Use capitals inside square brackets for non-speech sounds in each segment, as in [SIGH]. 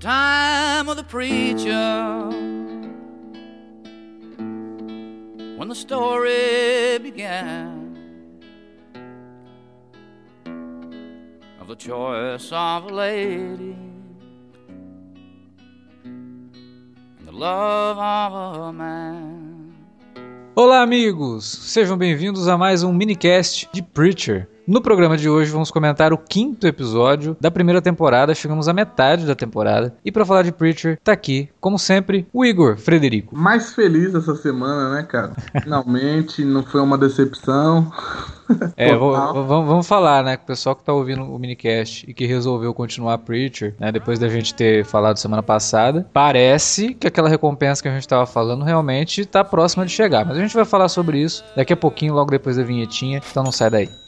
time of the preacher when the story began of the choice of a lady and the love of a man. Olá, amigos! Sejam bem-vindos a mais um minicast de Preacher. No programa de hoje vamos comentar o quinto episódio da primeira temporada, chegamos à metade da temporada. E para falar de Preacher, tá aqui, como sempre, o Igor Frederico. Mais feliz essa semana, né, cara? Finalmente, não foi uma decepção. [LAUGHS] É, vamos falar, né, com o pessoal que tá ouvindo o minicast e que resolveu continuar Preacher, né, depois da gente ter falado semana passada, parece que aquela recompensa que a gente tava falando realmente tá próxima de chegar. Mas a gente vai falar sobre isso daqui a pouquinho, logo depois da vinhetinha, então não sai daí.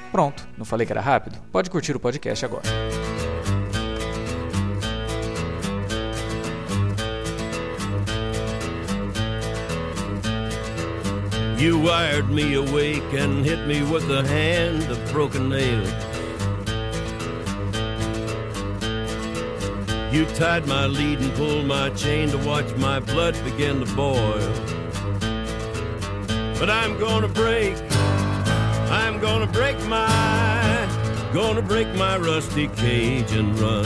Pronto, não falei que era rápido? Pode curtir o podcast agora. You wired me awake and hit me with a hand of broken nails. You tied my lead and pulled my chain to watch my blood begin to boil. But I'm gonna break gonna break my, gonna break my rusty cage and run.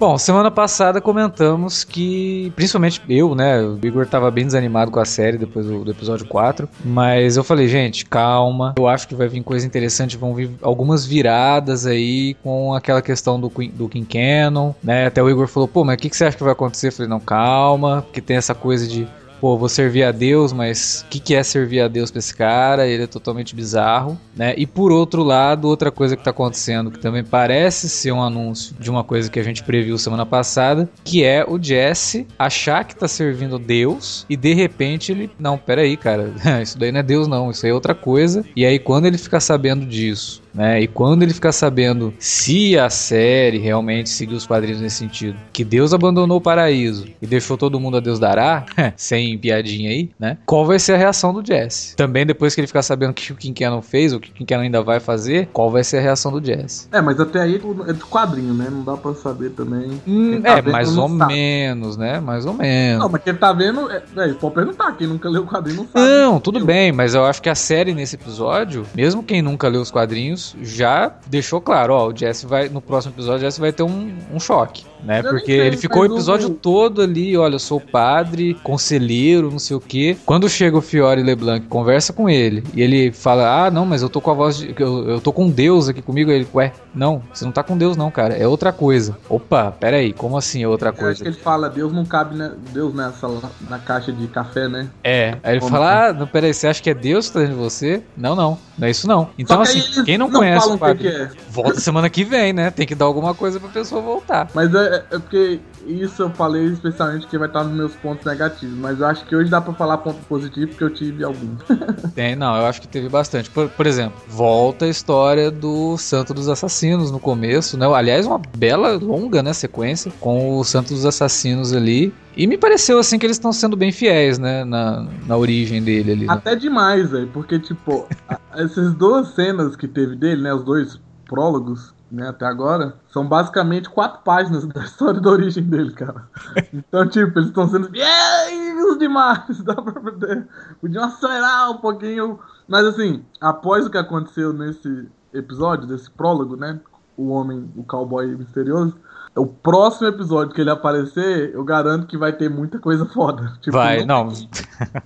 Bom, semana passada comentamos que, principalmente eu, né? O Igor tava bem desanimado com a série depois do, do, episódio 4. Mas eu falei, gente, calma. Eu acho que vai vir coisa interessante. Vão vir algumas viradas aí com aquela questão do, do King Cannon, né? Até o Igor falou, pô, mas o que, que você acha que vai acontecer? Eu falei, não, calma, porque tem essa coisa de pô, vou servir a Deus, mas o que, que é servir a Deus pra esse cara? Ele é totalmente bizarro, né? E por outro lado, outra coisa que tá acontecendo, que também parece ser um anúncio de uma coisa que a gente previu semana passada, que é o Jesse achar que tá servindo Deus e de repente ele, não, peraí, cara, [LAUGHS] isso daí não é Deus não, isso aí é outra coisa. E aí quando ele ficar sabendo disso, né? E quando ele ficar sabendo se a série realmente seguiu os quadrinhos nesse sentido, que Deus abandonou o paraíso e deixou todo mundo a Deus dará, [LAUGHS] sem piadinha aí, né? Qual vai ser a reação do Jesse? Também depois que ele ficar sabendo o que o Kincanon fez, o que o Kincanon ainda vai fazer, qual vai ser a reação do Jesse? É, mas até aí é do quadrinho, né? Não dá pra saber também. Hum, tá é, mais ou sabe. menos, né? Mais ou menos. Não, mas quem tá vendo, é, é, pode perguntar, quem nunca leu o quadrinho não sabe. Não, tudo bem, mas eu acho que a série nesse episódio, mesmo quem nunca leu os quadrinhos, já deixou claro, ó, o Jesse vai, no próximo episódio, o Jesse vai ter um, um choque, né? Eu Porque ele ficou o episódio todo ali, olha, eu sou padre, conselheiro, não sei o quê. Quando chega o Fiore LeBlanc, conversa com ele, e ele fala, ah, não, mas eu tô com a voz, de, eu, eu tô com Deus aqui comigo, ele, ué, não, você não tá com Deus não, cara, é outra coisa. Opa, pera aí, como assim é outra coisa? acho que ele fala, Deus não cabe, Deus nessa, na caixa de café, né? É, aí ele como fala, assim? ah, não, peraí, você acha que é Deus que tá dentro de você? Não, não, não é isso não. Então, assim, quem não não conhece o quadrinho, que é. volta semana que vem, né? Tem que dar alguma coisa pra pessoa voltar. Mas é, é porque isso eu falei especialmente que vai estar nos meus pontos negativos. Mas eu acho que hoje dá pra falar ponto positivo porque eu tive alguns. [LAUGHS] Tem, não, eu acho que teve bastante. Por, por, exemplo, volta a história do Santo dos Assassinos no começo, né? Aliás, uma bela, longa, né, sequência com o Santo dos Assassinos ali. E me pareceu assim que eles estão sendo bem fiéis, né? Na, na origem dele ali. Né? Até demais, velho. Porque, tipo, [LAUGHS] essas duas cenas que teve dele, né? Os dois prólogos, né, até agora, são basicamente quatro páginas da [LAUGHS] história da origem dele, cara. Então, tipo, eles estão sendo fiéis demais. [LAUGHS] Dá pra poder. Podiam acelerar um pouquinho. Mas assim, após o que aconteceu nesse episódio, desse prólogo, né? O homem, o cowboy misterioso o próximo episódio que ele aparecer, eu garanto que vai ter muita coisa foda. [LAUGHS] Tipo, vai, não. não.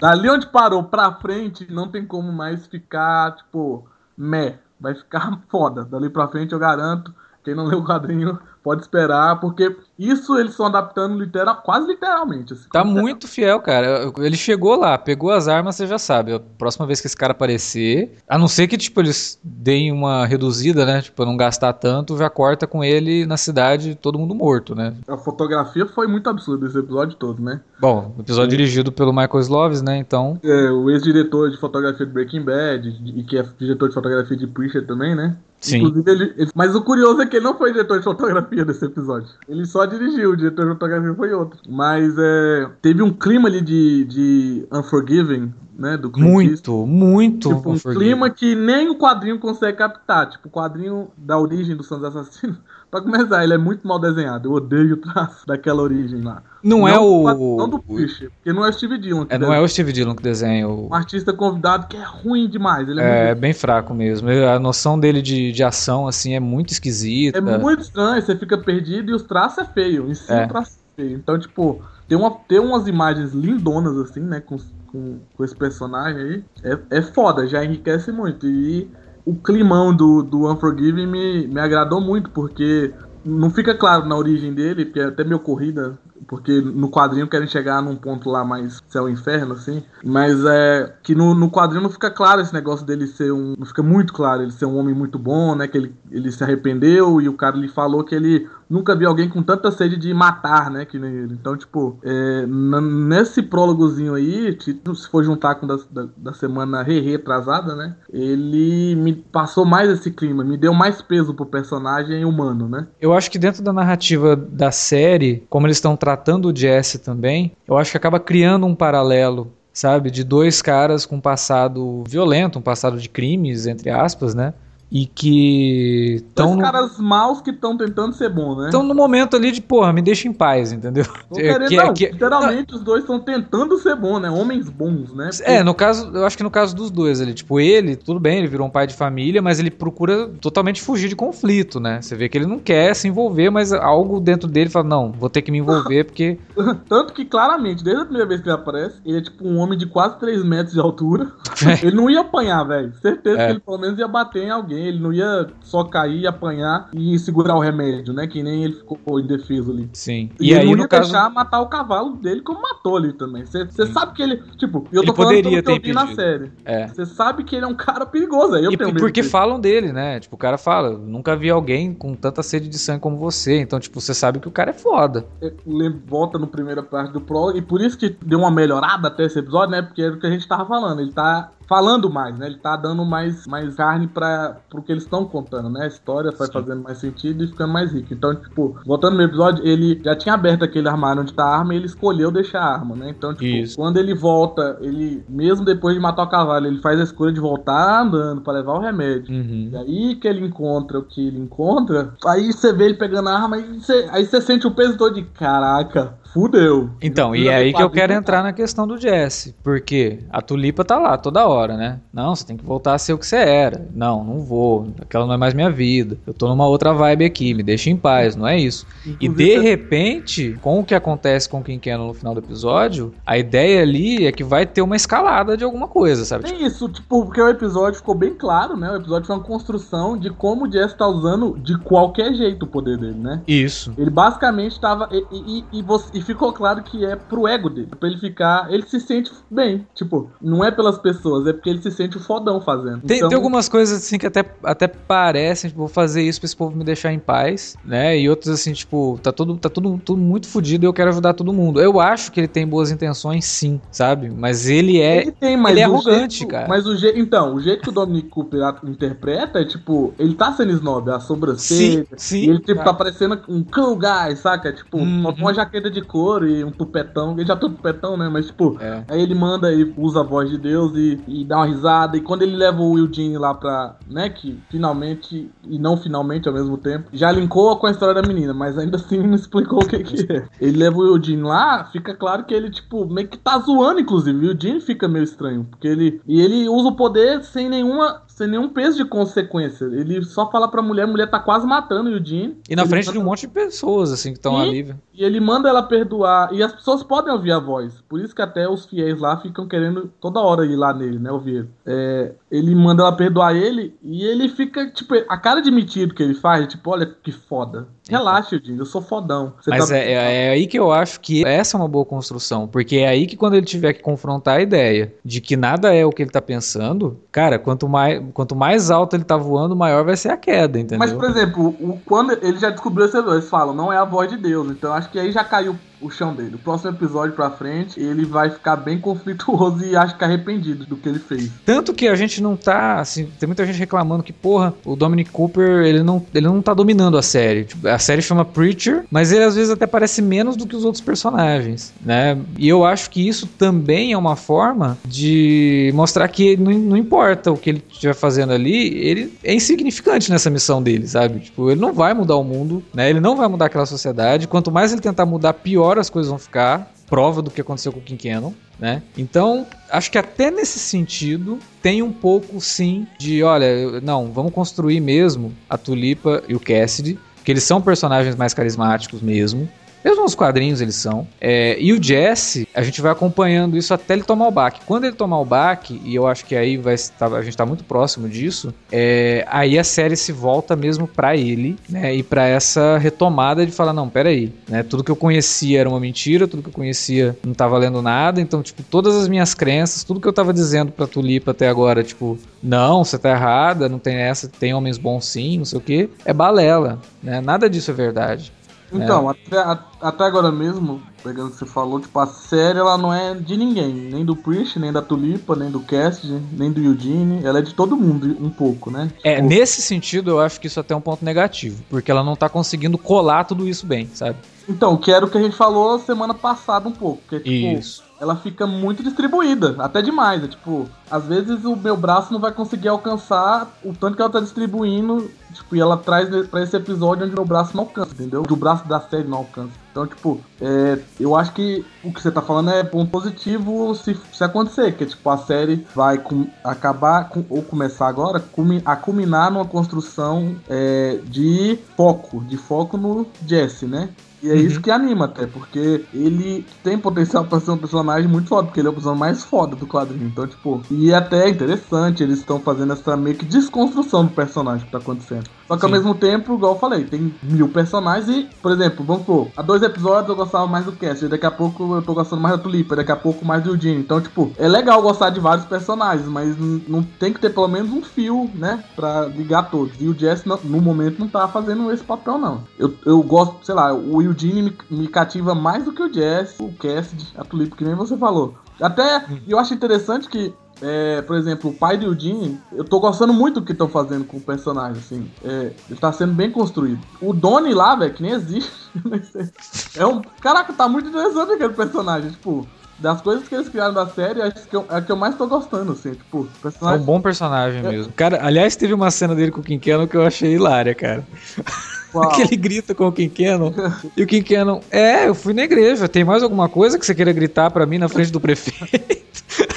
Dali onde parou pra frente, não tem como mais ficar, tipo, meh. Vai ficar [LAUGHS] foda. Dali pra frente eu garanto. Quem não leu o quadrinho pode esperar, porque isso eles estão adaptando literal, quase literalmente. Assim, Tá muito fiel, cara. Ele chegou lá, pegou as armas, você já sabe. A próxima vez que esse cara aparecer, a não ser que, tipo, eles deem uma reduzida, né? Tipo, pra não gastar tanto, já corta com ele na cidade, todo mundo morto, né? A fotografia foi muito absurda esse episódio todo, né? Bom, episódio dirigido pelo Michael Sloves, né? Então, É, o ex-diretor de fotografia de Breaking Bad, e que é diretor de fotografia de Preacher também, né? Sim. Inclusive, ele, ele- Mas o curioso é que ele não foi diretor de fotografia desse episódio. Ele só dirigiu, o diretor de fotografia foi outro. Mas é, teve um clima ali de, de Unforgiving, né? Do Clint muito, muito. Tipo, um clima que nem o quadrinho consegue captar. Tipo, o quadrinho da origem do Santos Assassinos. Pra começar, ele é muito mal desenhado. Eu odeio o traço [LAUGHS] daquela origem lá. Não, é o. Não do Preacher, porque não é o Steve Dillon. que é, não desenha. é o Steve Dillon que desenha o. Um artista convidado que é ruim demais. Ele é, É bem fraco mesmo. A noção dele de, de ação, assim, é muito esquisita. é muito estranho, você fica perdido e os traços é feio. Em si É. o traço é feio. Então, tipo, tem, uma, tem umas imagens lindonas, assim, né? Com, com, com esse personagem aí. É, é foda, já enriquece muito. E o climão do, do Unforgiven me, me agradou muito, porque não fica claro na origem dele, porque é até meio corrida, porque no quadrinho querem chegar num ponto lá mais céu e inferno, assim. Mas é que no, no quadrinho não fica claro esse negócio dele ser um. Não fica muito claro ele ser um homem muito bom, né? Que ele, ele se arrependeu e o cara lhe falou que ele nunca viu alguém com tanta sede de matar, né? Que nem ele. Então, tipo, é, nesse prólogozinho aí, se for juntar com da, da, da semana re retrasada, né? Ele me passou mais esse clima, me deu mais peso pro personagem humano, né? Eu acho que dentro da narrativa da série, como eles estão tratando o Jesse também, eu acho que acaba criando um paralelo, sabe? De dois caras com um passado violento, um passado de crimes, entre aspas, né? E que estão no, caras maus que estão tentando ser bom, né? tão no momento ali de, porra, me deixa em paz, entendeu? Querendo, Que é- não, que- literalmente os dois estão tentando ser bons, né? Homens bons, né? É, no caso, eu acho que no caso dos dois ali, tipo, ele, tudo bem, ele virou um pai de família, mas ele procura totalmente fugir de conflito, né? Você vê que ele não quer se envolver, mas algo dentro dele fala, não, vou ter que me envolver porque [LAUGHS] Tanto que claramente, desde a primeira vez que ele aparece, ele é tipo um homem de quase 3 metros de altura. [LAUGHS] ele não ia apanhar, velho. Certeza É. que ele pelo menos ia bater em alguém. Ele não ia só cair, apanhar e segurar o remédio, né? Que nem ele ficou indefeso ali. sim. E, E, ele aí não ia caso deixar matar o cavalo dele como matou ali também. Você sabe que ele. Tipo, eu Ele tô falando poderia pelo que eu vi na série. é. Você sabe que ele é um cara perigoso. Aí eu E tenho medo porque dele. falam dele, né? Tipo, o cara fala, nunca vi alguém com tanta sede de sangue como você. Então, tipo, você sabe que o cara é foda. lem- volta no primeira parte do prólogo, e por isso que deu uma melhorada até esse episódio, né? Porque era o que a gente tava falando. Ele tá falando mais, né? Ele tá dando mais, mais carne para pro que eles estão contando, né? A história vai Sim. fazendo mais sentido e ficando mais rica. Então, tipo, voltando no episódio, ele já tinha aberto aquele armário onde tá a arma e ele escolheu deixar a arma, né? Então, tipo, Isso. quando ele volta, ele, mesmo depois de matar o cavalo, ele faz a escolha de voltar andando para levar o remédio. Uhum. E aí que ele encontra o que ele encontra, aí você vê ele pegando a arma e você, aí você sente o peso todo de caraca, fudeu. Então, e é aí que eu quero entrar na questão do Jesse. Porque a tulipa tá lá toda hora, né? Não, você tem que voltar a ser o que você era. Não, não vou. Aquela não é mais minha vida. Eu tô numa outra vibe aqui, me deixa em paz, não é isso. E Inclusive, de repente, com o que acontece com quem quer no final do episódio, a ideia ali é que vai ter uma escalada de alguma coisa, sabe? Nem isso, tipo, porque o episódio ficou bem claro, né? O episódio foi uma construção de como o Jesse tá usando de qualquer jeito o poder dele, né? Isso. Ele basicamente tava. E, e, e, você- e ficou claro que é pro ego dele. Pra ele ficar. Ele se sente bem. Tipo, não é pelas pessoas, é porque ele se sente o fodão fazendo. Tem, Então, tem algumas coisas assim que até, até parecem, tipo, vou fazer isso pra esse povo me deixar em paz, né? E outras assim, tipo, tá tudo, tá tudo, tudo muito fodido e eu quero ajudar todo mundo. Eu acho que ele tem boas intenções, sim, sabe? Mas ele é. Ele tem, mas ele é arrogante, jeito- cara. Mas o jeito. Então, o jeito que o Dominic Cooper interpreta é tipo, ele tá sendo snob, a sobrancelha. sim, E ele, tipo, cara. tá parecendo um cool guy, saca? Tipo, Uhum. uma jaqueta de couro e um tupetão. Ele já tem um tupetão, né? Mas, tipo, É. aí ele manda e usa a voz de Deus e, e dá uma risada. E quando ele leva o Eugene lá pra, né, que finalmente, e não finalmente ao mesmo tempo, já linkou com a história da menina, mas ainda assim não explicou o que que é. Ele leva o Eugene lá, fica claro que ele, tipo, meio que tá zoando, inclusive. O Eugene fica meio estranho, porque ele... E ele usa o poder sem nenhuma... sem nenhum peso de consequência. Ele só fala pra mulher, a mulher tá quase matando o Eugene. E na frente manda- de um monte de pessoas, assim, que estão ali. E ele manda ela perdoar. E as pessoas podem ouvir a voz. Por isso que até os fiéis lá ficam querendo toda hora ir lá nele, né? Ouvir ele. É, ele manda ela perdoar ele e ele fica, tipo, a cara de metido que ele faz, tipo, olha que foda. Relaxa, Eugene, eu sou fodão. Você Mas tá- é, é- é aí que eu acho que essa é uma boa construção. Porque é aí que quando ele tiver que confrontar a ideia de que nada é o que ele tá pensando, cara, quanto mais, quanto mais alto ele tá voando, maior vai ser a queda, entendeu? Mas, por exemplo, o, quando ele já descobriu esse eles falam, não é a voz de Deus. Então acho que aí já caiu o chão dele. O próximo episódio pra frente, ele vai ficar bem conflituoso [LAUGHS] e acho que arrependido do que ele fez. Tanto que a gente não tá, assim, tem muita gente reclamando que, porra, o Dominic Cooper, ele não, ele não tá dominando a série. Tipo, a série chama Preacher, mas ele às vezes até parece menos do que os outros personagens, né? E eu acho que isso também é uma forma de mostrar que não, não importa o que ele estiver fazendo ali, ele é insignificante nessa missão dele, sabe? Tipo, ele não vai mudar o mundo, né? Ele não vai mudar aquela sociedade. Quanto mais ele tentar mudar, pior as coisas vão ficar. Prova do que aconteceu com o Cannon, né? Então, acho que até nesse sentido tem um pouco sim de, olha, não, vamos construir mesmo a Tulipa e o Cassidy, que eles são personagens mais carismáticos mesmo. Mesmo nos quadrinhos eles são. É, e o Jesse, a gente vai acompanhando isso até ele tomar o baque. Quando ele tomar o baque, e eu acho que aí vai estar, a gente tá muito próximo disso, é, aí a série se volta mesmo pra ele, né? E pra essa retomada de falar, não, peraí, né? Tudo que eu conhecia era uma mentira, tudo que eu conhecia não tá valendo nada, então, tipo, todas as minhas crenças, tudo que eu tava dizendo pra Tulipa até agora, tipo, não, você tá errada, não tem essa, tem homens bons sim, não sei o que, é balela, né? Nada disso é verdade. Então, até, a- até agora mesmo, pegando o que você falou, tipo, a série ela não é de ninguém, nem do Priest, nem da Tulipa, nem do Cassidy, nem do Eugene, ela é de todo mundo, um pouco, né? É, Tipo, nesse sentido eu acho que isso até é um ponto negativo, porque ela não tá conseguindo colar tudo isso bem, sabe? Então, que era o que a gente falou semana passada um pouco, que é tipo, Isso. ela fica muito distribuída, até demais. É tipo, às vezes o meu braço não vai conseguir alcançar o tanto que ela tá distribuindo, tipo, e ela traz pra esse episódio onde o meu braço não alcança, entendeu? O braço da série não alcança. Então, tipo, é, eu acho que o que você tá falando é ponto positivo se, se acontecer, que é tipo, a série vai com- acabar, com- ou começar agora, cumi- a culminar numa construção é, de foco, de foco no Jesse, né? E é Uhum. isso que anima até, porque ele tem potencial pra ser um personagem muito foda, porque ele é o personagem mais foda do quadrinho. Então, tipo, e até é interessante, eles estão fazendo essa meio que desconstrução do personagem que tá acontecendo. Só que ao Sim. mesmo tempo, igual eu falei, tem mil personagens e, por exemplo, vamos supor, há dois episódios eu gostava mais do Cassidy, daqui a pouco eu tô gostando mais da Tulipa, daqui a pouco mais do Eugene. Então, tipo, é legal gostar de vários personagens, mas não tem que ter pelo menos um fio, né, pra ligar todos. E o Jesse, no, no momento, não tá fazendo esse papel, não. Eu, eu gosto, sei lá, o Eugene me, me cativa mais do que o Jesse, o Cassidy, a Tulipa, que nem você falou. Até, eu acho interessante que é, por exemplo, o pai do Eugene, eu tô gostando muito do que estão fazendo com o personagem, assim. É, ele tá sendo bem construído. O Donnie lá, velho, que nem existe. [LAUGHS] é um. Caraca, tá muito interessante aquele personagem. Tipo, das coisas que eles criaram da série, acho que eu, é a que eu mais tô gostando, assim. Tipo, o É um personagem. bom personagem É. mesmo. Cara, aliás, teve uma cena dele com o Quinqueno que eu achei hilária, cara. [LAUGHS] Uau. [LAUGHS] Que ele grita com o Quinqueno e o Quinqueno, é, eu fui na igreja, tem mais alguma coisa que você queira gritar pra mim na frente do prefeito?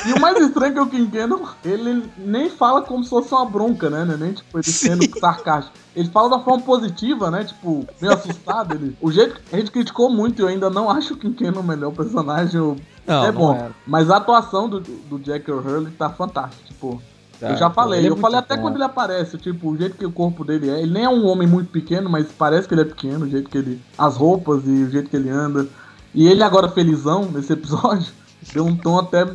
E o mais estranho é que o Quinqueno, ele nem fala como se fosse uma bronca, né? né? Nem tipo, ele sendo sarcástico. Ele fala da forma positiva, né? Tipo, meio [LAUGHS] assustado. Ele... O jeito que a gente criticou muito, eu ainda não acho o Quinqueno o melhor personagem. Não, é bom. Mas a atuação do, do Jack O'Hurley tá fantástica. Tipo, Tá, eu já falei. é eu falei até bom. quando ele aparece, tipo, o jeito que o corpo dele é. Ele nem é um homem muito pequeno, mas parece que ele é pequeno. O jeito que ele. As roupas e o jeito que ele anda. E ele agora felizão nesse episódio. Deu um tom até.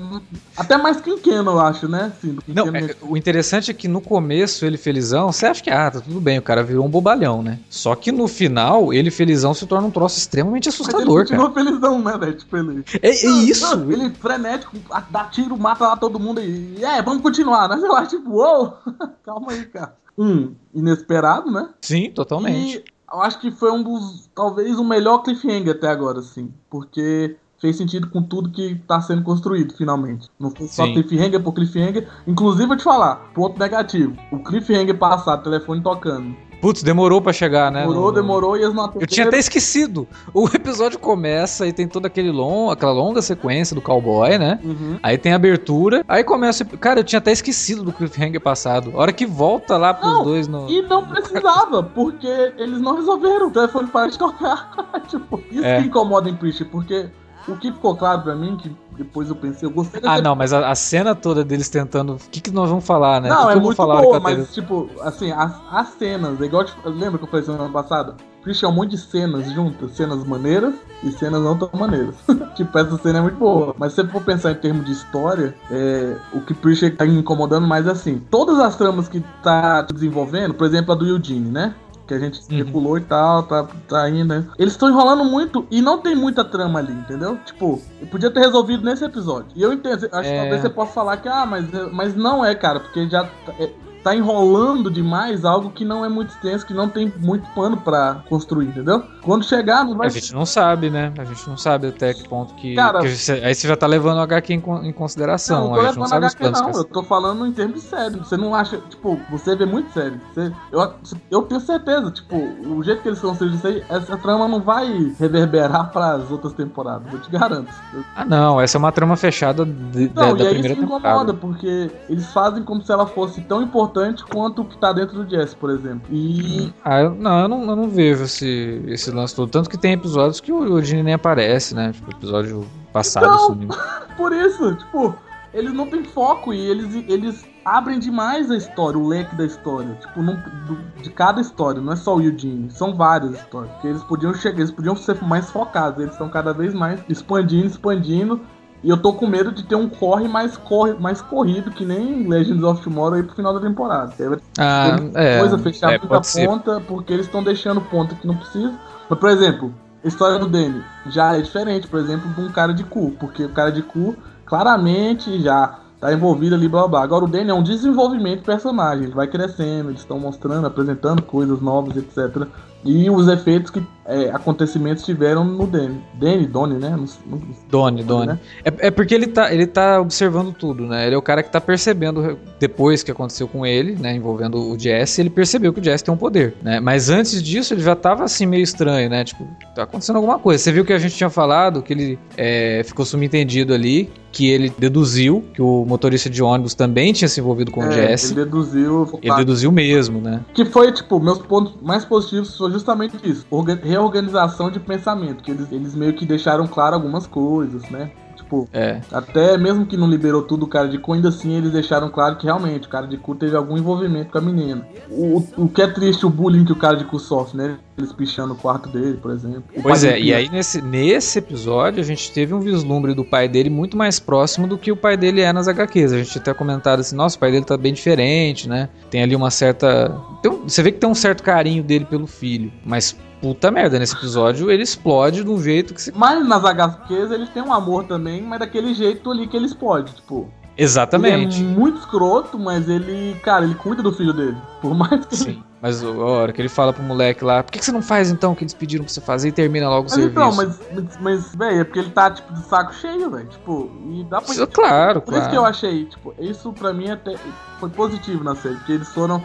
Até mais quinqueno, eu acho, né? Assim, Não, é- o interessante é que no começo ele felizão, você acha que, ah, tá tudo bem, o cara virou um bobalhão, né? Só que no final, ele felizão se torna um troço extremamente Mas ele assustador, cara. felizão, né, velho? Tipo, ele. É, é isso! Não, Ele frenético, dá tiro, mata lá todo mundo e. É, vamos continuar, né? Sei lá, tipo, uou! [LAUGHS] Calma aí, cara. Um, inesperado, né? Sim, totalmente. E eu acho que foi um dos. Talvez o melhor cliffhanger até agora, assim. Porque fez sentido com tudo que tá sendo construído, finalmente. Não foi só Sim. cliffhanger por cliffhanger. Inclusive, eu te falar, ponto negativo. O cliffhanger passado, telefone tocando. Putz, demorou pra chegar, né? Demorou, No- demorou e eles não Eu tinha até esquecido. O episódio começa e tem toda aquele long, aquela longa sequência do cowboy, né? Uhum. Aí tem a abertura, aí começa. Cara, eu tinha até esquecido do cliffhanger passado. A hora que volta lá pros Não, dois no. E não precisava, porque eles não resolveram. O telefone para de tocar. [LAUGHS] tipo, isso É. que incomoda em Preacher, porque o que ficou claro pra mim, que depois eu pensei, eu gostei Ah, não, mas a, a cena toda deles tentando. O que, que nós vamos falar, né? Não, que é eu vou muito falar boa, que mas tipo, assim, as, as cenas, é igual te- lembra que eu falei semana passada? Preacher é um monte de cenas juntas, cenas maneiras e cenas não tão maneiras. [LAUGHS] tipo, essa cena é muito boa. Mas se você for pensar em termos de história, é, o que Preacher tá incomodando mais é assim, todas as tramas que tá desenvolvendo, por exemplo, a do Eugene, né? Que a gente Uhum. especulou e tal, tá, tá indo, né? Eles estão enrolando muito e não tem muita trama ali, entendeu? Tipo, podia ter resolvido nesse episódio. E eu entendo, acho que É. talvez você possa falar que, ah, mas, mas não é, cara, porque já é- tá enrolando demais algo que não é muito extenso, que não tem muito pano pra construir, entendeu? Quando chegar, não vai A gente não sabe, né? A gente não sabe até que ponto que. Cara- que você- aí você já tá levando o HQ em, em consideração. Não, a não gente tô não sabe os HQ planos não, eu tô falando em termos de série. Você não acha, tipo, você vê muito série. Você, eu, eu tenho certeza, tipo, o jeito que eles construíram isso aí, essa trama não vai reverberar [LAUGHS] pras outras temporadas, eu te garanto. Eu- Ah, não, essa é uma trama fechada de- da, Não, da e é isso primeira que incomoda, temporada. porque eles fazem como se ela fosse tão importante quanto o que tá dentro do Jess, por exemplo. E Ah, eu, não, eu não, eu não vejo esse, esse lance todo. Tanto que tem episódios que o Eugene nem aparece, né? Tipo, episódio passado Então, sumiu. [LAUGHS] por isso, tipo, eles não têm foco e eles, eles abrem demais a história, o leque da história. Tipo, não- do- de cada história, não é só o Eugene, são várias histórias. Porque eles podiam chegar, eles podiam ser mais focados, eles estão cada vez mais expandindo, expandindo. E eu tô com medo de ter um corre mais, corre, mais corrido, que nem Legends of Tomorrow aí pro final da temporada. Vai Ah, é. coisa, fechar é, muita pode ser. ponta, porque eles estão deixando ponta que não precisa. Mas, por exemplo, a história do Danny já é diferente, por exemplo, de um cara de cu, porque o cara de cu claramente já tá envolvido ali, blá blá. blá. Agora o Danny é um desenvolvimento de personagem, ele vai crescendo, eles estão mostrando, apresentando coisas novas, etc. E os efeitos que é, acontecimentos tiveram no Danny. Danny, Donnie, né? Não- não- Doni, Doni. né? É, é porque ele tá, ele tá observando tudo, né? Ele é o cara que tá percebendo, depois que aconteceu com ele, né? Envolvendo o Jesse, ele percebeu que o Jesse tem um poder, né? Mas antes disso, ele já tava assim meio estranho, né? Tipo, tá acontecendo alguma coisa. Você viu que a gente tinha falado, que ele é, ficou subentendido ali, que ele deduziu que o motorista de ônibus também tinha se envolvido com o É, Jesse. ele deduziu. Ele deduziu mesmo, né? Que foi, tipo, meus pontos mais positivos foi justamente isso. Orga- reorganização de pensamento. Que eles, eles meio que deixaram claro algumas coisas, né? Tipo, É. até mesmo que não liberou tudo o cara de cu, ainda assim eles deixaram claro que realmente o cara de cu teve algum envolvimento com a menina. O, o que é triste, o bullying que o cara de cu sofre, né? Eles pichando o quarto dele, por exemplo. O Pois é, e aí nesse, nesse episódio a gente teve um vislumbre do pai dele muito mais próximo do que o pai dele é nas HQs. A gente até comentado assim, nossa, o pai dele tá bem diferente, né? Tem ali uma certa. um- você vê que tem um certo carinho dele pelo filho. Mas puta merda, nesse episódio ele explode de um jeito que se. Mas nas HQs eles têm um amor também, mas daquele jeito ali que eles podem, tipo. Exatamente. Ele é muito escroto, mas ele, cara, ele cuida do filho dele. Por mais que Sim. Mas a hora que ele fala pro moleque lá, por que, que você não faz então o que eles pediram pra você fazer e termina logo o Mas serviço? então, mas, mas, mas velho, é porque ele tá, tipo, de saco cheio, velho. Tipo, e dá pra. Isso, claro, Por isso que eu claro. achei, tipo, isso pra mim até foi positivo na série, porque eles foram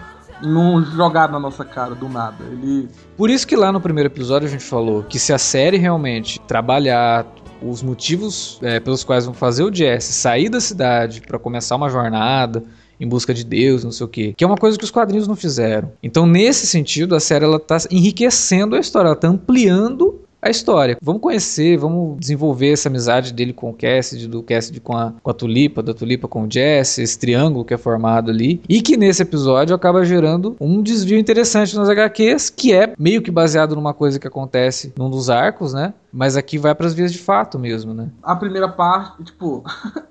não jogar na nossa cara do nada. Ele. Por isso que lá no primeiro episódio a gente falou que se a série realmente trabalhar os motivos é, pelos quais vão fazer o Jesse sair da cidade pra começar uma jornada em busca de Deus, não sei o quê, que é uma coisa que os quadrinhos não fizeram. Então, nesse sentido, a série ela tá enriquecendo a história, ela tá ampliando a história. Vamos conhecer, vamos desenvolver essa amizade dele com o Cassidy, do Cassidy com a, com a Tulipa, da Tulipa com o Jesse, esse triângulo que é formado ali, e que nesse episódio acaba gerando um desvio interessante nas HQs, que é meio que baseado numa coisa que acontece num dos arcos, né? Mas aqui vai para as vias de fato mesmo, né? A primeira parte, tipo. [LAUGHS]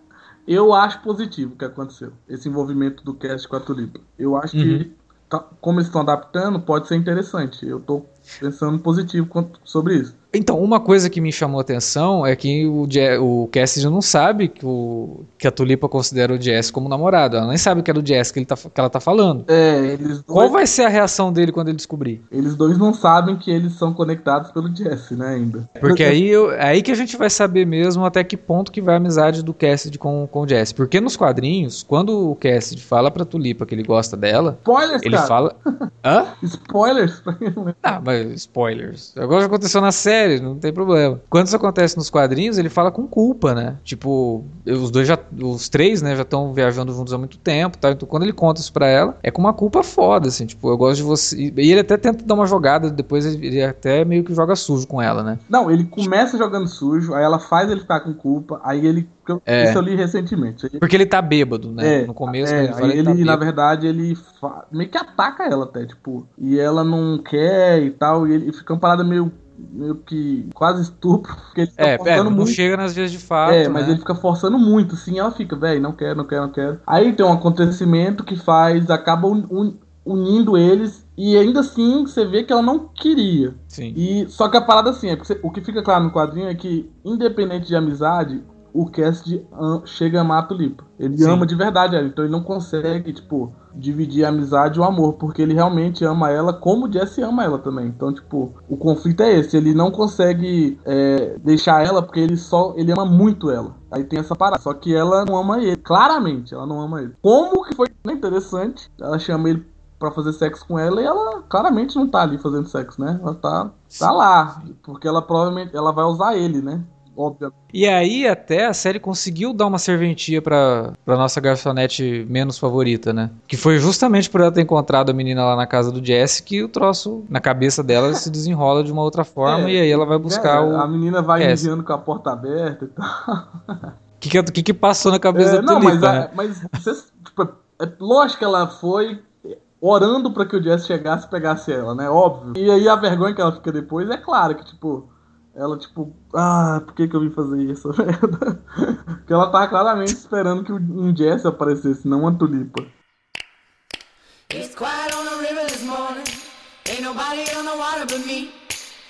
eu acho positivo o que aconteceu. Esse envolvimento do cast com a Tulipa. Eu acho Uhum. que. tá- como eles estão adaptando, pode ser interessante. Eu tô pensando positivo quanto- sobre isso. Então, uma coisa que me chamou a atenção é que o, Je- o Cassidy não sabe que, o, que a Tulipa considera o Jess como namorado. Ela nem sabe que é do Jess que, tá, que ela tá falando. É, eles Qual dois, vai ser a reação dele quando ele descobrir? eles dois não sabem que eles são conectados pelo Jesse, né, ainda. Porque aí, eu- é aí que a gente vai saber mesmo até que ponto que vai a amizade do Cassidy com, com o Jess. Porque nos quadrinhos, quando o Cassidy fala pra Tulipa que ele gosta dela, Spoilers, ele cara. fala. [LAUGHS] Hã? Spoilers. Ah, mas spoilers. Agora já aconteceu na série, não tem problema. Quando isso acontece nos quadrinhos, ele fala com culpa, né? Tipo, os dois já. Os três, né, já estão viajando juntos há muito tempo, tá? Então quando ele conta isso pra ela, é com uma culpa foda, assim, tipo, eu gosto de você. E ele até tenta dar uma jogada, depois ele até meio que joga sujo com ela, né? Não, ele começa jogando sujo, aí ela faz ele ficar com culpa, aí ele. É. Isso eu li recentemente. Porque ele tá bêbado, né? É, no começo, é, quando ele fala, aí ele, ele, tá na verdade, ele fa- meio que ataca ela até, tipo, e ela não quer e tal, e ele fica uma parada meio, meio que quase estupro, porque ele fica É, é, forçando não muito. chega nas vias de fato. É, mas né? ele fica forçando muito, assim, ela fica, velho, não quero, não quero, não quero. Aí tem um acontecimento que faz, acaba un- un- unindo eles, e ainda assim você vê que ela não queria. Sim. E só que a parada assim, é porque você- o que fica claro no quadrinho é que, independente de amizade, o Cassidy am- chega a amar a Tulipa. Ele Sim. ama de verdade ela, então ele não consegue, tipo, dividir a amizade e o amor, porque ele realmente ama ela como o Jesse ama ela também. Então, tipo, o conflito é esse, ele não consegue é, deixar ela porque ele só, ele ama muito ela. Aí tem essa parada, só que ela não ama ele, claramente, ela não ama ele. Como que foi interessante, ela chama ele pra fazer sexo com ela e ela claramente não tá ali fazendo sexo, né? Ela tá, tá lá, porque ela provavelmente ela vai usar ele, né? Obviamente. E aí até a série conseguiu dar uma serventia pra, pra nossa garçonete menos favorita, né? Que foi justamente por ela ter encontrado a menina lá na casa do Jesse que o troço na cabeça dela se desenrola de uma outra forma [LAUGHS] É, e aí ela vai buscar É, o... A menina vai É. mijando com a porta aberta e tal. [LAUGHS] O que, que, que passou na cabeça É, da não, mas, Tulipa, a- né? mas vocês, tipo, é lógico que ela foi orando pra que o Jess chegasse e pegasse ela, né? Óbvio. E aí a vergonha que ela fica depois é claro que, tipo, ela, tipo, ah, por que que eu vim fazer isso, merda? [LAUGHS] Porque ela tava claramente esperando que um Jess aparecesse, não uma tulipa. It's quiet on the river this morning. Ain't nobody on the water but me.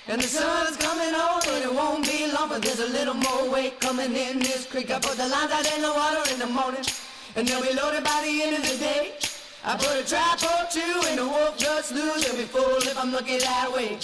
And the sun's coming on, and it won't be long, but there's a little more weight coming in this creek. I put the lines out in the water in the morning, and they'll be loaded by the end of the day.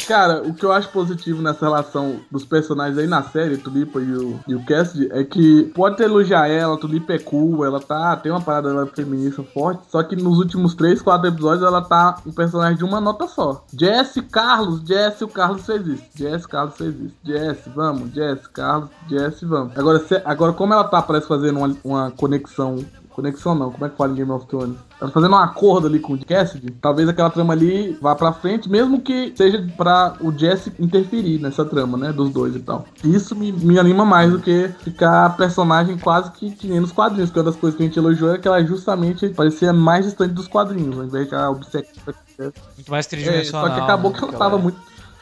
Cara, o que eu acho positivo nessa relação dos personagens aí na série, Tulipa e o, e o Cassidy, é que pode elogiar ela, Tulipa é cool, ela tá, tem uma parada dela feminista forte, só que nos últimos 3, 4 episódios ela tá um personagem de uma nota só. Jesse, Carlos, Jesse, o Carlos fez isso. Jesse, Carlos fez isso. Jesse, vamos, Jesse, Carlos, Jesse, vamos. Agora, se- agora como ela tá, parece fazendo uma, uma conexão Conexão não, como é que fala em Game of Thrones? Ela fazendo um acordo ali com o Cassidy, talvez aquela trama ali vá pra frente, mesmo que seja pra o Jesse interferir nessa trama, né? Dos dois e tal. Isso me, me anima mais do que ficar personagem quase que, que nem nos quadrinhos, porque uma das coisas que a gente elogiou era que ela justamente parecia mais distante dos quadrinhos, ao invés de a obsecção. Muito mais É, tridimensional. só que acabou né, que ela tava muito.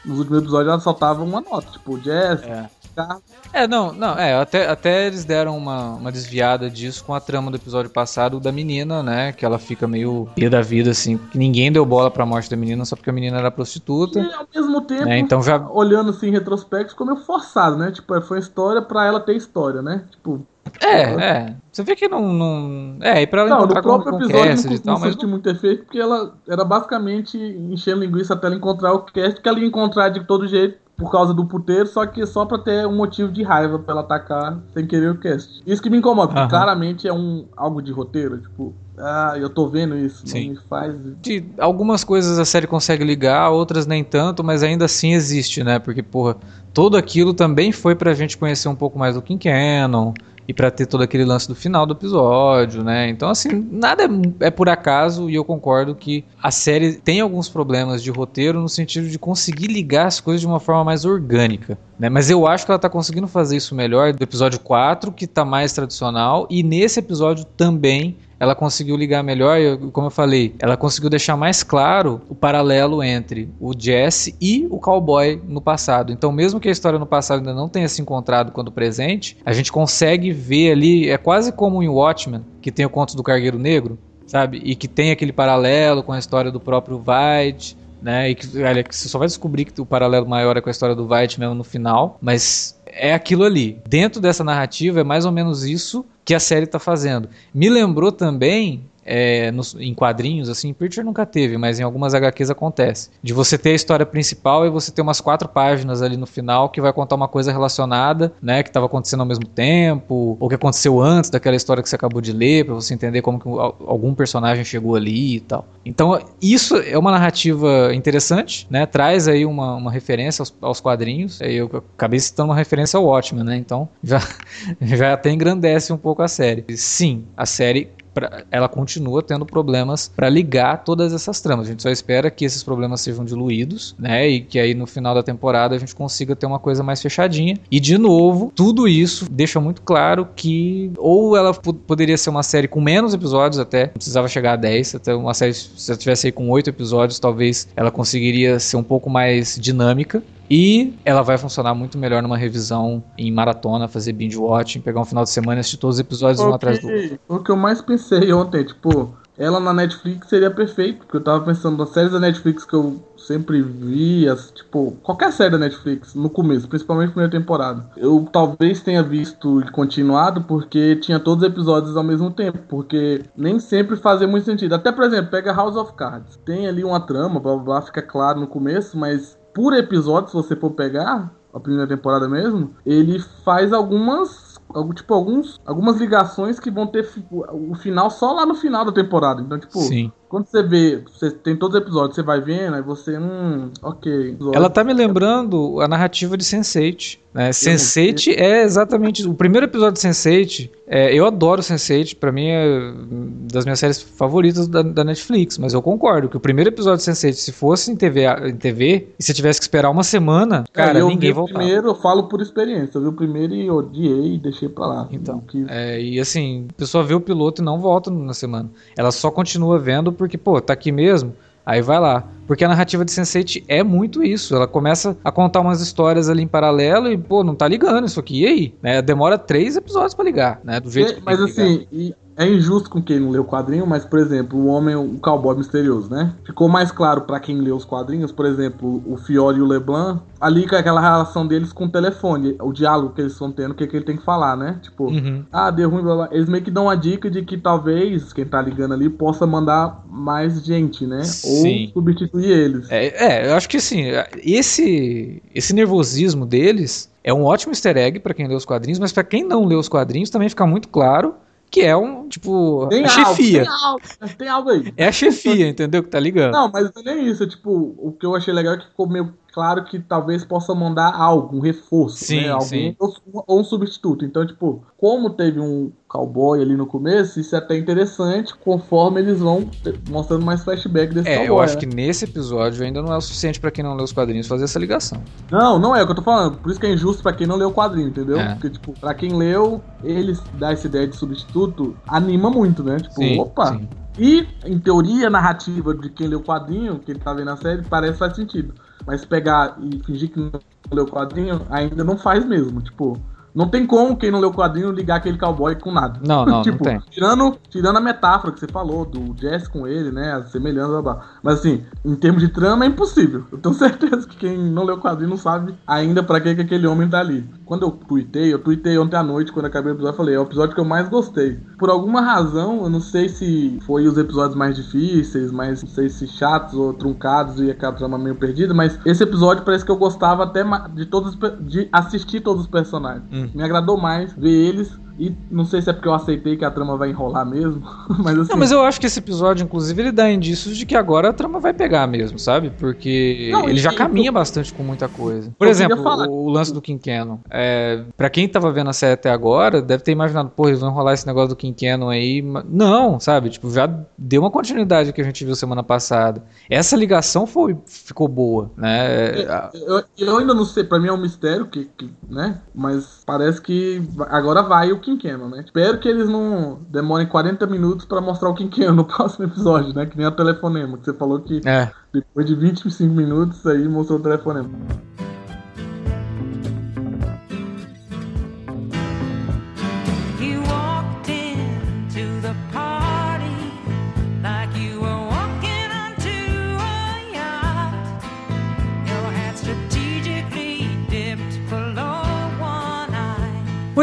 Nos últimos episódios ela só tava uma nota, tipo, Jesse, É. Carlos. É, não, não, é, até, até eles deram uma, uma desviada disso com a trama do episódio passado da menina, né? Que ela fica meio pia da vida, assim, que ninguém deu bola pra morte da menina só porque a menina era prostituta. E ao mesmo tempo, né, então já. olhando assim em retrospecto, ficou meio forçado, né? Tipo, foi uma história pra ela ter história, né? Tipo, É, é. Você vê que não. não é, e pra ela não, encontrar com, com Cassidy não, e tal, não mas. senti muito efeito, porque ela era basicamente enchendo linguiça até ela encontrar o cast, que ela ia encontrar de todo jeito por causa do puteiro, só que só pra ter um motivo de raiva pra ela atacar sem querer o cast. Isso que me incomoda, porque Aham. claramente é um algo de roteiro, tipo, ah, eu tô vendo isso, Sim. não me faz. de algumas coisas a série consegue ligar, outras nem tanto, mas ainda assim existe, né? Porque, porra, tudo aquilo também foi pra gente conhecer um pouco mais do King Cannon e pra ter todo aquele lance do final do episódio, né? Então, assim, nada é, é por acaso e eu concordo que a série tem alguns problemas de roteiro no sentido de conseguir ligar as coisas de uma forma mais orgânica, né? Mas eu acho que ela tá conseguindo fazer isso melhor do episódio 4, que tá mais tradicional, e nesse episódio também ela conseguiu ligar melhor, como eu falei, ela conseguiu deixar mais claro o paralelo entre o Jesse e o cowboy no passado. Então, mesmo que a história no passado ainda não tenha se encontrado quando presente, a gente consegue ver ali, é quase como em Watchmen, que tem o conto do Cargueiro Negro, sabe? E que tem aquele paralelo com a história do próprio White, né? E que, olha, que você só vai descobrir que o paralelo maior é com a história do White mesmo no final, mas é aquilo ali. Dentro dessa narrativa é mais ou menos isso que a série tá fazendo. Me lembrou também é, nos- em quadrinhos, assim, Preacher nunca teve, mas em algumas HQs acontece. De você ter a história principal e você ter umas quatro páginas ali no final que vai contar uma coisa relacionada, né, que estava acontecendo ao mesmo tempo, ou que aconteceu antes daquela história que você acabou de ler, pra você entender como que al- algum personagem chegou ali e tal. Então, isso é uma narrativa interessante, né, traz aí uma, uma referência aos, aos quadrinhos. Eu acabei citando uma referência ao Watchmen, né, então já, [LAUGHS] já até engrandece um pouco a série. Sim, a série pra- ela continua tendo problemas para ligar todas essas tramas. A gente só espera que esses problemas sejam diluídos, né? E que aí no final da temporada a gente consiga ter uma coisa mais fechadinha. E de novo, tudo isso deixa muito claro que ou ela po- poderia ser uma série com menos episódios até, não precisava chegar a 10, até uma série se ela tivesse aí com 8 episódios, talvez ela conseguiria ser um pouco mais dinâmica. E ela vai funcionar muito melhor numa revisão em maratona, fazer binge watching, pegar um final de semana e assistir todos os episódios um O atrás do outro. o que eu mais pensei ontem, tipo, ela na Netflix seria perfeito, porque eu tava pensando nas séries da Netflix que eu sempre vi, as, tipo, qualquer série da Netflix, no começo, principalmente na primeira temporada. Eu talvez tenha visto e continuado porque tinha todos os episódios ao mesmo tempo, porque nem sempre fazia muito sentido. Até, por exemplo, pega House of Cards. Tem ali uma trama, blá blá, blá fica claro no começo, mas por episódio, se você for pegar, a primeira temporada mesmo, ele faz algumas. algu- Tipo, alguns, algumas ligações que vão ter o final só lá no final da temporada. Então, tipo, Sim. Quando você vê, você tem todos os episódios, você vai vendo, aí você, hum, ok. Ela tá me lembrando a narrativa de Sense8. Né? Sense8 é exatamente. O primeiro episódio de Sense8. É, eu adoro Sense8, pra mim é das minhas séries favoritas da, da Netflix. Mas eu concordo que o primeiro episódio de Sense8, se fosse em TV, em TV e você tivesse que esperar uma semana, cara, É, eu ninguém vi o voltava. primeiro, eu falo por experiência. Eu vi o primeiro e odiei e deixei pra lá. Então, quis- É, e assim, a pessoa vê o piloto e não volta na semana. Ela só continua vendo porque, pô, tá aqui mesmo, aí vai lá. Porque a narrativa de Sense8 é muito isso. Ela começa a contar umas histórias ali em paralelo e, pô, não tá ligando isso aqui. E aí? Né? Demora três episódios pra ligar, né? Do jeito É, que mas assim, e é injusto com quem não leu o quadrinho, mas, por exemplo, o homem, o cowboy misterioso, né? Ficou mais claro pra quem leu os quadrinhos, por exemplo, o Fiore e o Leblanc, ali com aquela relação deles com o telefone, o diálogo que eles estão tendo, o que, que ele tem que falar, né? Tipo, Uhum. ah, deu ruim, blá, blá. eles meio que dão uma dica de que talvez quem tá ligando ali possa mandar mais gente, né? Sim. Ou substituir eles. É, é, eu acho que assim, esse, esse nervosismo deles é um ótimo easter egg pra quem lê os quadrinhos, mas pra quem não lê os quadrinhos também fica muito claro que é um, tipo, Tem a algo, chefia. tem algo, tem algo aí. É a chefia, entendeu? Que tá ligando. Não, mas não é nem isso. é Tipo, o que eu achei legal é que ficou meio claro que talvez possa mandar algo, um reforço, Sim, né? Alguém, sim. Ou, ou um substituto. Então, tipo, como teve um cowboy ali no começo, isso é até interessante conforme eles vão mostrando mais flashback desse É, cowboy. eu acho né? que nesse episódio ainda não é o suficiente pra quem não lê os quadrinhos fazer essa ligação. Não, não é o que eu tô falando. Por isso que é injusto pra quem não leu o quadrinho, entendeu? É. Porque, tipo, pra quem leu, eles dar essa ideia de substituto anima muito, né? Tipo, opa, sim. E, em teoria, a narrativa de quem lê o quadrinho, que ele tá vendo a série, parece que faz sentido. Mas pegar e fingir que não leu o quadrinho, ainda não faz mesmo. Tipo, não tem como quem não leu o quadrinho ligar aquele cowboy com nada. Não, [LAUGHS] não, tipo, não tem. Tirando, tirando a metáfora que você falou, do Jess com ele, né? As semelhanças, blá, blá. Mas assim, em termos de trama é impossível. Eu tenho [LAUGHS] certeza que quem não leu o quadrinho não sabe ainda pra que, que aquele homem tá ali. Quando eu tuitei, eu tuitei ontem à noite, quando acabei o episódio, eu falei, é o episódio que eu mais gostei. Por alguma razão, eu não sei se foi os episódios mais difíceis, mas não sei se chatos ou truncados e aquela trama meio perdida, mas esse episódio parece que eu gostava até de todos de assistir todos os personagens. Hum. Me agradou mais ver eles e não sei se é porque eu aceitei que a trama vai enrolar mesmo, [LAUGHS] mas assim, Não, mas eu acho que esse episódio, inclusive, ele dá indícios de que agora a trama vai pegar mesmo, sabe? Porque Não, ele já caminha bastante com muita coisa. Por Eu exemplo, falar- o, lance do Quinqueno. É, pra quem tava vendo a série até agora, deve ter imaginado, pô, eles vão rolar esse negócio do Quinqueno aí. Não, sabe? Tipo, já deu uma continuidade que a gente viu semana passada. Essa ligação foi, ficou boa, né? É, eu, eu ainda não sei, pra mim é um mistério que, que, né? Mas parece que agora vai o Né? Espero que eles não demorem 40 minutos pra mostrar o Quinqueno no [LAUGHS] próximo episódio, né? Que nem a telefonema, que você falou que é. depois de 25 minutos aí mostrou o telefonema.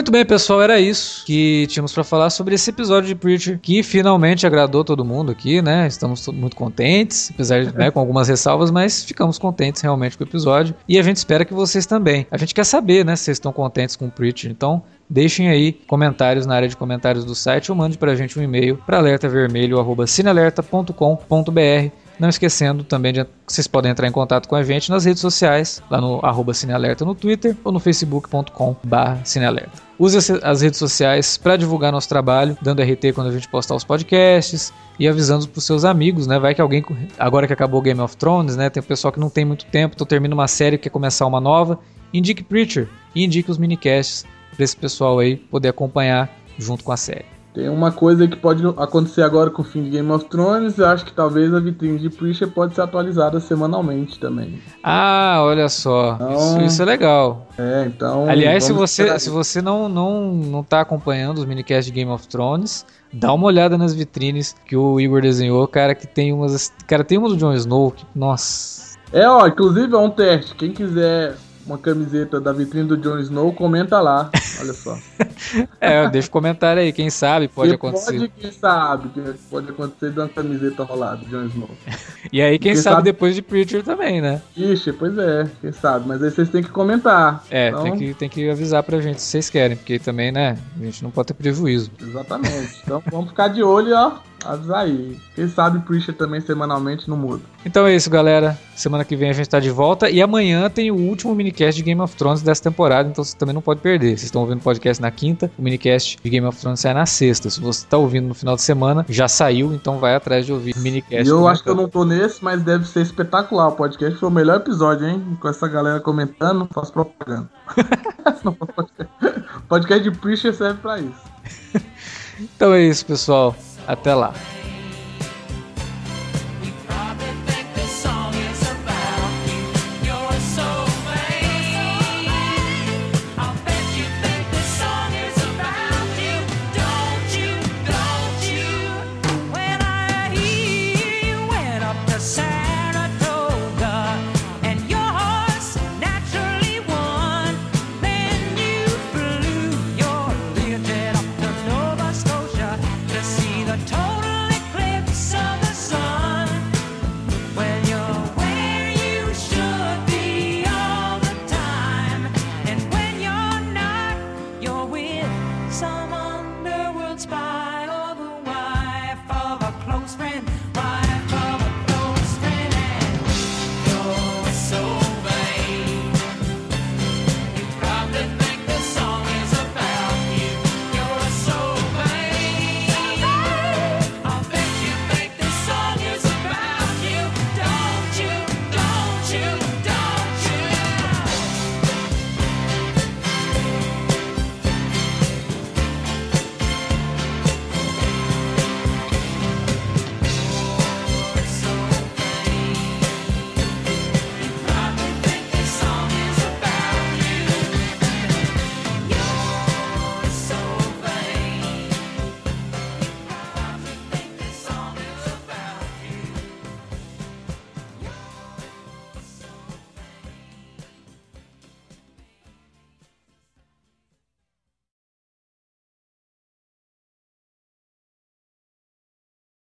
Muito bem, pessoal, era isso que tínhamos pra falar sobre esse episódio de Preacher, que finalmente agradou todo mundo aqui, né? Estamos to- muito contentes, apesar de, né, com algumas ressalvas, mas ficamos contentes realmente com o episódio. E a gente espera que vocês também. A gente quer saber, né, se vocês estão contentes com o Preacher. Então, deixem aí comentários na área de comentários do site ou mande pra gente um e-mail para alertavermelho@cinealerta.com.br. Não esquecendo também de que vocês podem entrar em contato com a gente nas redes sociais, lá no arroba Cinealerta no Twitter ou no facebook.com.br Cinealerta. Use as- redes sociais para divulgar nosso trabalho, dando RT quando a gente postar os podcasts e avisando para os seus amigos, né? Vai que alguém, agora que acabou Game of Thrones, né? Tem pessoal que não tem muito tempo, então termina uma série quer começar uma nova. Indique Preacher e indique os minicasts para esse pessoal aí poder acompanhar junto com a série. Tem uma coisa que pode acontecer agora com o fim de Game of Thrones. Eu acho que talvez a vitrine de Preacher pode ser atualizada semanalmente também. Ah, olha só. Então- Isso, isso é legal. É, então. Aliás, se você, se você não, não, não tá acompanhando os minicasts de Game of Thrones, dá uma olhada nas vitrines que o Igor desenhou, cara, que tem umas. Cara, tem uma do Jon Snow que. Nossa. É, ó, inclusive é um teste. Quem quiser uma camiseta da vitrine do Jon Snow, comenta lá. Olha só. [LAUGHS] É, deixa um comentário aí, quem sabe pode E acontecer. Pode, quem sabe, pode acontecer de uma camiseta rolada, Jon Snow. [LAUGHS] E aí, quem Quem sabe, sabe- depois de Preacher também, né? Ixi, pois é, quem sabe. Mas aí vocês têm que comentar. É, Então, tem, que, tem que avisar pra gente se vocês querem, porque também, né, a gente não pode ter prejuízo. Exatamente. Então vamos ficar de olho ó, avisar aí. Quem sabe Preacher também semanalmente não muda. Então é isso, galera. Semana que vem a gente tá de volta. E amanhã tem o último minicast de Game of Thrones dessa temporada, então você também não pode perder. Vocês estão ouvindo o podcast na quinta, o minicast de Game of Thrones sai na sexta. Se você tá ouvindo no final de semana, já saiu, então vai atrás de ouvir o minicast. E eu acho que eu não tô nesse, mas deve ser espetacular. O podcast foi o melhor episódio, hein? Com essa galera comentando, faço propaganda. [LAUGHS] Não podcast. podcast de Preacher serve pra isso. Então é isso, pessoal. Até lá.